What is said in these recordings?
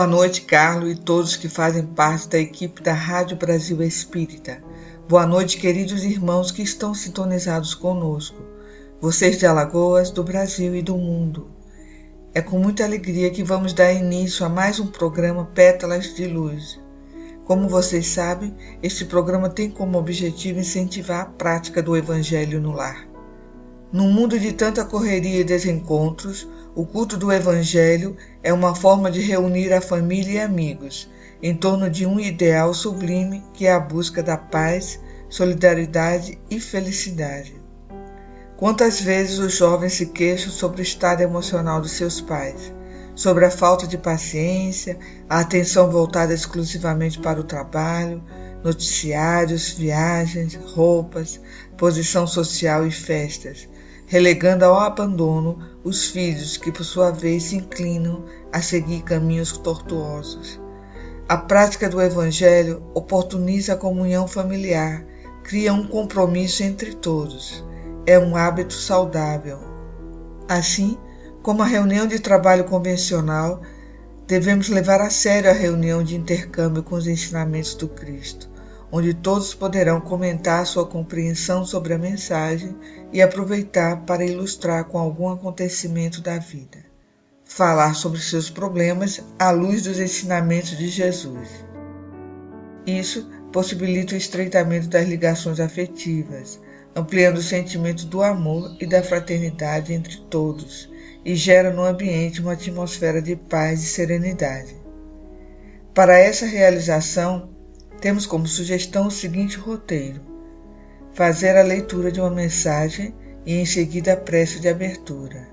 Boa noite, Carlos e todos que fazem parte da equipe da Rádio Brasil Espírita. Boa noite, queridos irmãos que estão sintonizados conosco, vocês de Alagoas, do Brasil e do mundo. É com muita alegria que vamos dar início a mais um programa Pétalas de Luz. Como vocês sabem, este programa tem como objetivo incentivar a prática do Evangelho no lar. Num mundo de tanta correria e desencontros, o culto do Evangelho é uma forma de reunir a família e amigos em torno de um ideal sublime que é a busca da paz, solidariedade e felicidade. Quantas vezes os jovens se queixam sobre o estado emocional dos seus pais, sobre a falta de paciência, a atenção voltada exclusivamente para o trabalho, noticiários, viagens, roupas, posição social e festas, relegando ao abandono os filhos que, por sua vez, se inclinam a seguir caminhos tortuosos. A prática do Evangelho oportuniza a comunhão familiar, cria um compromisso entre todos. É um hábito saudável. Assim, como a reunião de trabalho convencional, devemos levar a sério a reunião de intercâmbio com os ensinamentos do Cristo onde todos poderão comentar sua compreensão sobre a mensagem e aproveitar para ilustrar com algum acontecimento da vida. Falar sobre seus problemas à luz dos ensinamentos de Jesus. Isso possibilita o estreitamento das ligações afetivas, ampliando o sentimento do amor e da fraternidade entre todos e gera no ambiente uma atmosfera de paz e serenidade. Para essa realização, temos como sugestão o seguinte roteiro: fazer a leitura de uma mensagem e em seguida a prece de abertura.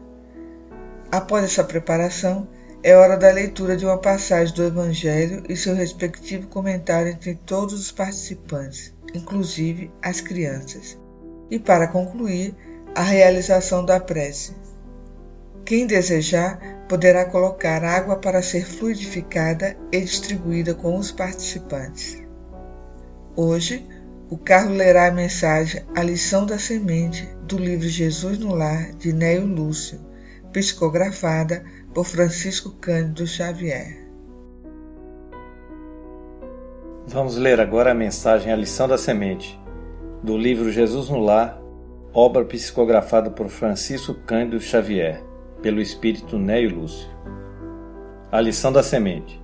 Após essa preparação, é hora da leitura de uma passagem do Evangelho e seu respectivo comentário entre todos os participantes, inclusive as crianças. E para concluir, a realização da prece. Quem desejar poderá colocar água para ser fluidificada e distribuída com os participantes. Hoje, o Carlos lerá a mensagem A Lição da Semente do livro Jesus no Lar, de Nélio Lúcio, psicografada por Francisco Cândido Xavier. Vamos ler agora a mensagem A Lição da Semente, do livro Jesus no Lar, obra psicografada por Francisco Cândido Xavier, pelo Espírito Nélio Lúcio. A Lição da Semente.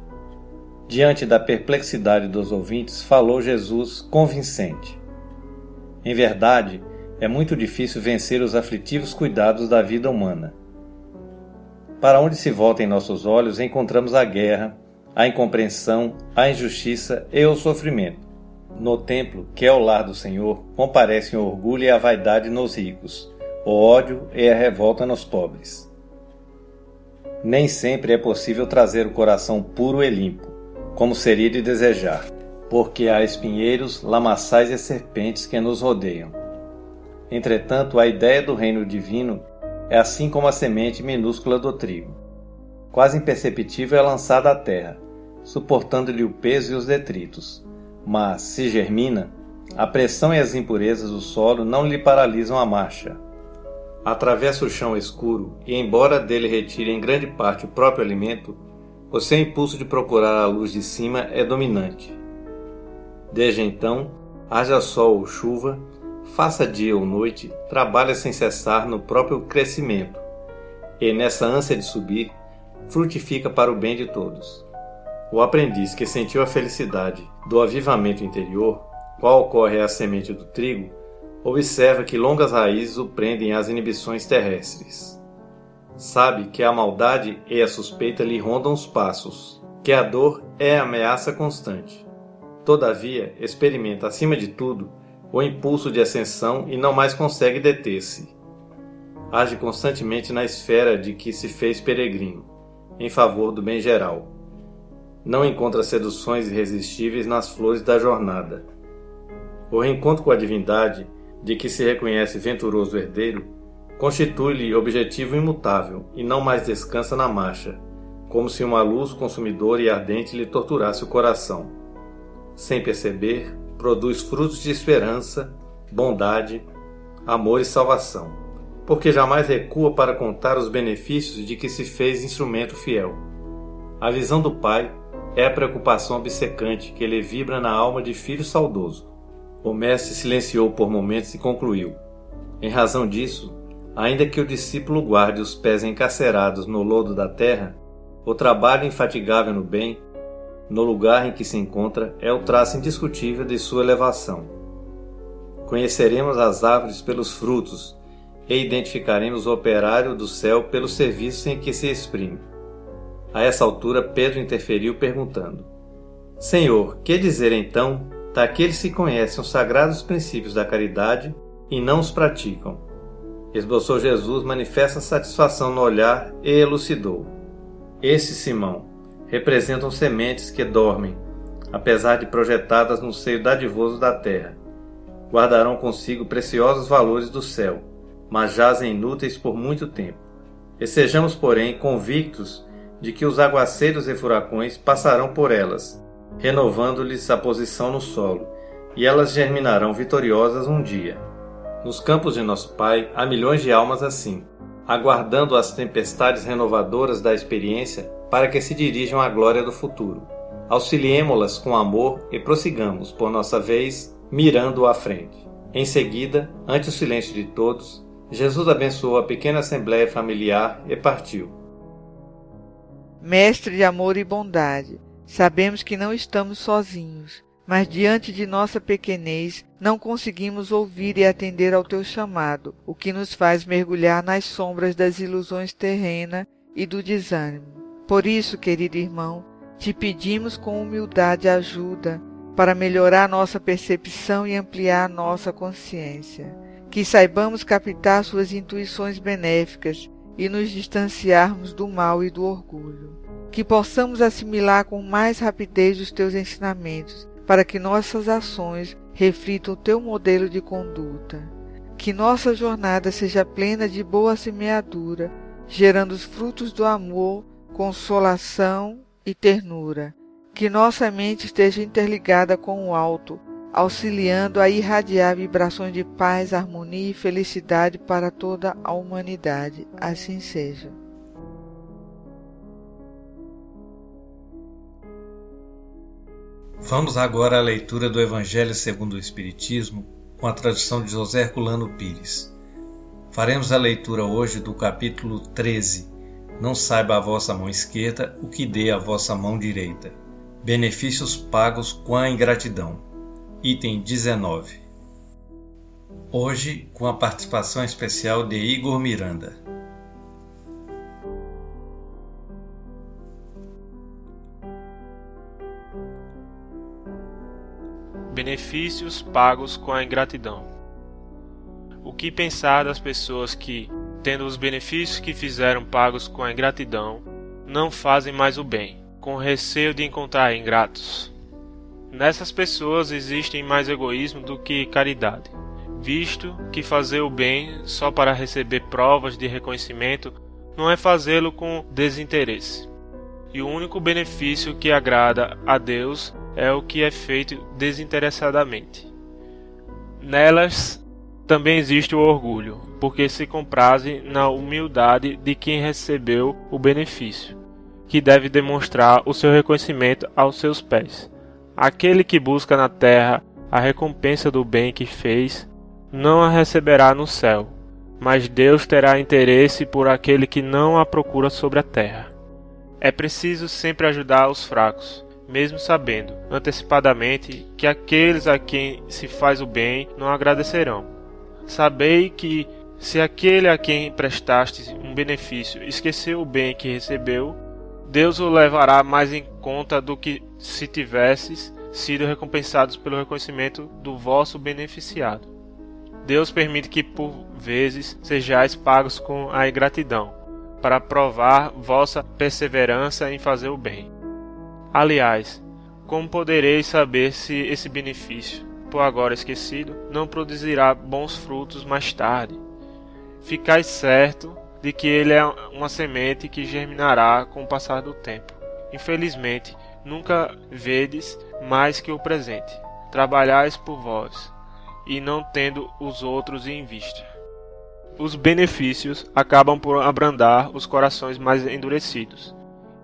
Diante da perplexidade dos ouvintes, falou Jesus convincente. Em verdade, é muito difícil vencer os aflitivos cuidados da vida humana. Para onde se voltem nossos olhos, encontramos a guerra, a incompreensão, a injustiça e o sofrimento. No templo, que é o lar do Senhor, comparecem o orgulho e a vaidade nos ricos, o ódio e a revolta nos pobres. Nem sempre é possível trazer o coração puro e limpo como seria de desejar, porque há espinheiros, lamaçais e serpentes que nos rodeiam. Entretanto, a ideia do reino divino é assim como a semente minúscula do trigo. Quase imperceptível é lançada à terra, suportando-lhe o peso e os detritos. Mas, se germina, a pressão e as impurezas do solo não lhe paralisam a marcha. Atravessa o chão escuro e, embora dele retire em grande parte o próprio alimento, o seu impulso de procurar a luz de cima é dominante. Desde então, haja sol ou chuva, faça dia ou noite, trabalha sem cessar no próprio crescimento, e nessa ânsia de subir, frutifica para o bem de todos. O aprendiz que sentiu a felicidade do avivamento interior, qual ocorre à semente do trigo, observa que longas raízes o prendem às inibições terrestres. Sabe que a maldade e a suspeita lhe rondam os passos, que a dor é ameaça constante. Todavia, experimenta, acima de tudo, o impulso de ascensão e não mais consegue deter-se. Age constantemente na esfera de que se fez peregrino, em favor do bem geral. Não encontra seduções irresistíveis nas flores da jornada. O reencontro com a divindade, de que se reconhece venturoso herdeiro, constitui-lhe objetivo imutável e não mais descansa na marcha, como se uma luz consumidora e ardente lhe torturasse o coração. Sem perceber, produz frutos de esperança, bondade, amor e salvação, porque jamais recua para contar os benefícios de que se fez instrumento fiel. A visão do Pai é a preocupação obcecante que lhe vibra na alma de filho saudoso. O mestre silenciou por momentos e concluiu: Em razão disso, ainda que o discípulo guarde os pés encarcerados no lodo da terra, o trabalho infatigável no bem, no lugar em que se encontra, é o traço indiscutível de sua elevação. Conheceremos as árvores pelos frutos e identificaremos o operário do céu pelo serviço em que se exprime. A essa altura, Pedro interferiu perguntando: Senhor, que dizer então daqueles que conhecem os sagrados princípios da caridade e não os praticam? Esboçou Jesus manifesta satisfação no olhar e elucidou. Esse Simão representam sementes que dormem, apesar de projetadas no seio dadivoso da terra. Guardarão consigo preciosos valores do céu, mas jazem inúteis por muito tempo. E sejamos, porém, convictos de que os aguaceiros e furacões passarão por elas, renovando-lhes a posição no solo, e elas germinarão vitoriosas um dia. Nos campos de nosso Pai há milhões de almas assim, aguardando as tempestades renovadoras da experiência para que se dirijam à glória do futuro. Auxiliemo-las com amor e prossigamos, por nossa vez, mirando à frente. Em seguida, ante o silêncio de todos, Jesus abençoou a pequena assembléia familiar e partiu. Mestre de amor e bondade, sabemos que não estamos sozinhos, mas diante de nossa pequenez não conseguimos ouvir e atender ao teu chamado, o que nos faz mergulhar nas sombras das ilusões terrenas e do desânimo. Por isso, querido irmão, te pedimos com humildade ajuda para melhorar nossa percepção e ampliar nossa consciência. Que saibamos captar suas intuições benéficas e nos distanciarmos do mal e do orgulho. Que possamos assimilar com mais rapidez os teus ensinamentos, para que nossas ações reflitam o teu modelo de conduta. Que nossa jornada seja plena de boa semeadura, gerando os frutos do amor consolação e ternura. Que nossa mente esteja interligada com o alto, auxiliando a irradiar vibrações de paz, harmonia e felicidade para toda a humanidade. Assim seja. Vamos agora à leitura do Evangelho segundo o Espiritismo, com a tradução de José Herculano Pires. Faremos a leitura hoje do capítulo 13 não saiba a vossa mão esquerda o que dê a vossa mão direita. Benefícios pagos com a ingratidão. Item 19. Hoje, com a participação especial de Igor Miranda. Benefícios pagos com a ingratidão. O que pensar das pessoas que, tendo os benefícios que fizeram pagos com a ingratidão, não fazem mais o bem, com receio de encontrar ingratos. Nessas pessoas existe mais egoísmo do que caridade, visto que fazer o bem só para receber provas de reconhecimento não é fazê-lo com desinteresse. E o único benefício que agrada a Deus é o que é feito desinteressadamente. Nelas também existe o orgulho, porque se compraze na humildade de quem recebeu o benefício, que deve demonstrar o seu reconhecimento aos seus pés. Aquele que busca na terra a recompensa do bem que fez, não a receberá no céu, mas Deus terá interesse por aquele que não a procura sobre a terra. É preciso sempre ajudar os fracos, mesmo sabendo antecipadamente que aqueles a quem se faz o bem não agradecerão. Sabei que, se aquele a quem prestastes um benefício esqueceu o bem que recebeu, Deus o levará mais em conta do que se tivesses sido recompensados pelo reconhecimento do vosso beneficiado. Deus permite que por vezes sejais pagos com a ingratidão, para provar vossa perseverança em fazer o bem. Aliás, como podereis saber se esse benefício, por agora esquecido, não produzirá bons frutos mais tarde? Ficais certo de que ele é uma semente que germinará com o passar do tempo. Infelizmente, nunca vedes mais que o presente. Trabalhais por vós, e não tendo os outros em vista. Os benefícios acabam por abrandar os corações mais endurecidos.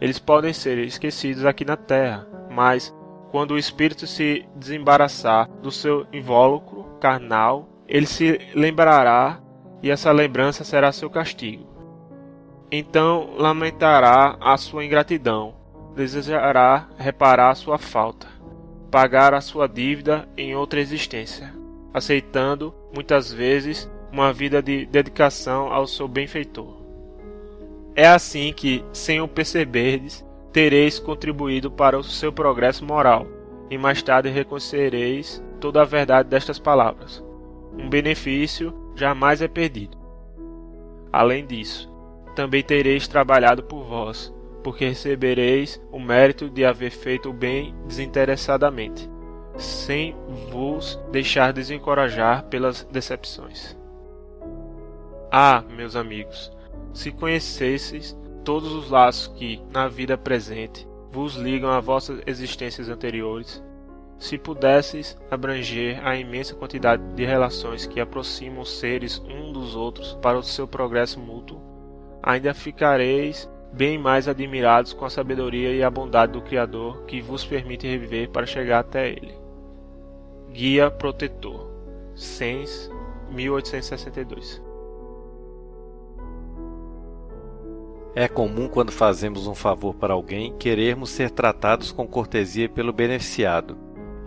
Eles podem ser esquecidos aqui na terra, mas quando o espírito se desembaraçar do seu invólucro carnal, ele se lembrará e essa lembrança será seu castigo. Então lamentará a sua ingratidão, desejará reparar a sua falta, pagar a sua dívida em outra existência aceitando, muitas vezes, uma vida de dedicação ao seu benfeitor. É assim que, sem o perceberdes, tereis contribuído para o seu progresso moral, e mais tarde reconhecereis toda a verdade destas palavras. Um benefício jamais é perdido. Além disso, também tereis trabalhado por vós, porque recebereis o mérito de haver feito o bem desinteressadamente sem vos deixar desencorajar pelas decepções. Ah, meus amigos, se conhecesseis todos os laços que, na vida presente, vos ligam a vossas existências anteriores, se pudesseis abranger a imensa quantidade de relações que aproximam os seres um dos outros para o seu progresso mútuo, ainda ficareis bem mais admirados com a sabedoria e a bondade do Criador que vos permite reviver para chegar até Ele. Guia Protetor, Sens, 1862. É comum quando fazemos um favor para alguém querermos ser tratados com cortesia pelo beneficiado,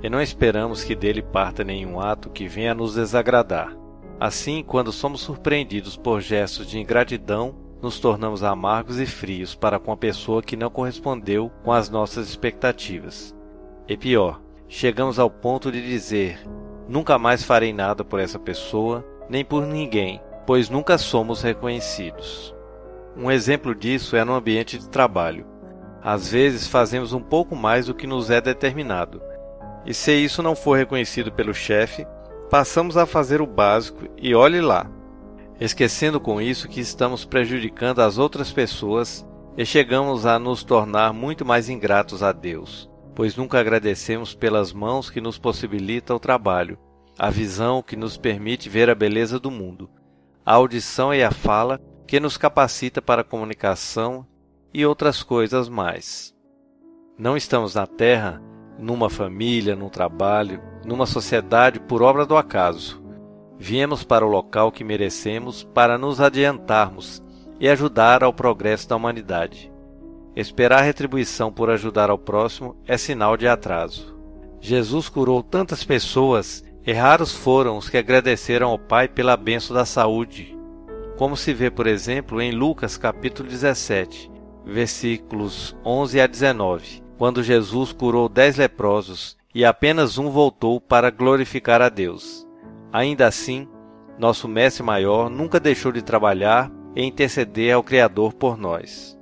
e não esperamos que dele parta nenhum ato que venha nos desagradar. Assim, quando somos surpreendidos por gestos de ingratidão, nos tornamos amargos e frios para com a pessoa que não correspondeu com as nossas expectativas. E pior, chegamos ao ponto de dizer: nunca mais farei nada por essa pessoa, nem por ninguém, pois nunca somos reconhecidos. Um exemplo disso é no ambiente de trabalho. Às vezes fazemos um pouco mais do que nos é determinado, e se isso não for reconhecido pelo chefe, passamos a fazer o básico e olhe lá, esquecendo com isso que estamos prejudicando as outras pessoas e chegamos a nos tornar muito mais ingratos a Deus pois nunca agradecemos pelas mãos que nos possibilita o trabalho, a visão que nos permite ver a beleza do mundo, a audição e a fala que nos capacita para a comunicação e outras coisas mais. Não estamos na Terra, numa família, num trabalho, numa sociedade por obra do acaso. Viemos para o local que merecemos para nos adiantarmos e ajudar ao progresso da humanidade. Esperar retribuição por ajudar ao próximo é sinal de atraso. Jesus curou tantas pessoas e raros foram os que agradeceram ao Pai pela benção da saúde, como se vê, por exemplo, em Lucas capítulo 17, versículos 11 a 19, quando Jesus curou dez leprosos e apenas um voltou para glorificar a Deus. Ainda assim, nosso Mestre Maior nunca deixou de trabalhar e interceder ao Criador por nós.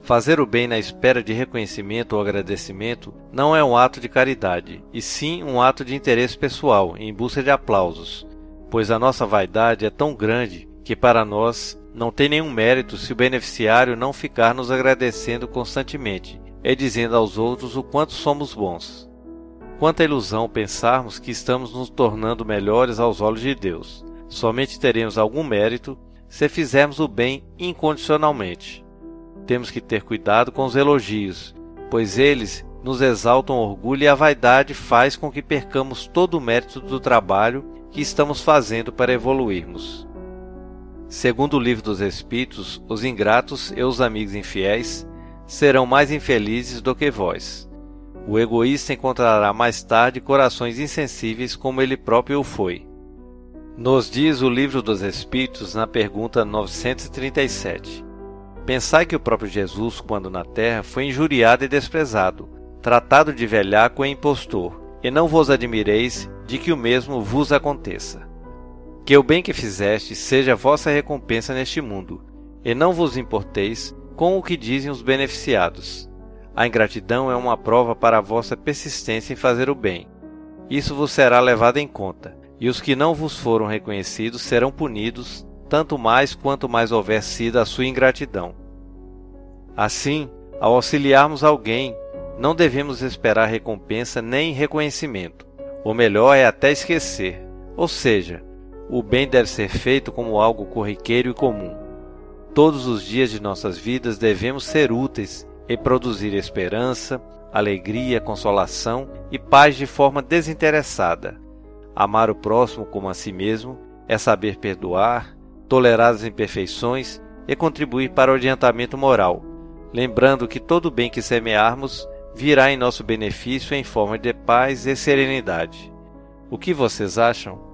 Fazer o bem na espera de reconhecimento ou agradecimento não é um ato de caridade, e sim um ato de interesse pessoal, em busca de aplausos, pois a nossa vaidade é tão grande que para nós não tem nenhum mérito se o beneficiário não ficar nos agradecendo constantemente e dizendo aos outros o quanto somos bons. Quanta ilusão pensarmos que estamos nos tornando melhores aos olhos de Deus. Somente teremos algum mérito se fizermos o bem incondicionalmente temos que ter cuidado com os elogios, pois eles nos exaltam orgulho e a vaidade faz com que percamos todo o mérito do trabalho que estamos fazendo para evoluirmos. Segundo o livro dos Espíritos, os ingratos e os amigos infiéis serão mais infelizes do que vós. O egoísta encontrará mais tarde corações insensíveis como ele próprio o foi. Nos diz o livro dos Espíritos na pergunta 937. Pensai que o próprio Jesus, quando na terra, foi injuriado e desprezado, tratado de velhaco e impostor, e não vos admireis de que o mesmo vos aconteça. Que o bem que fizeste seja vossa recompensa neste mundo, e não vos importeis com o que dizem os beneficiados. A ingratidão é uma prova para a vossa persistência em fazer o bem. Isso vos será levado em conta, e os que não vos foram reconhecidos serão punidos, tanto mais quanto mais houver sido a sua ingratidão. Assim, ao auxiliarmos alguém, não devemos esperar recompensa nem reconhecimento. O melhor é até esquecer, ou seja, o bem deve ser feito como algo corriqueiro e comum. Todos os dias de nossas vidas devemos ser úteis e produzir esperança, alegria, consolação e paz de forma desinteressada. Amar o próximo como a si mesmo é saber perdoar, tolerar as imperfeições e contribuir para o adiantamento moral, lembrando que todo bem que semearmos virá em nosso benefício em forma de paz e serenidade. O que vocês acham?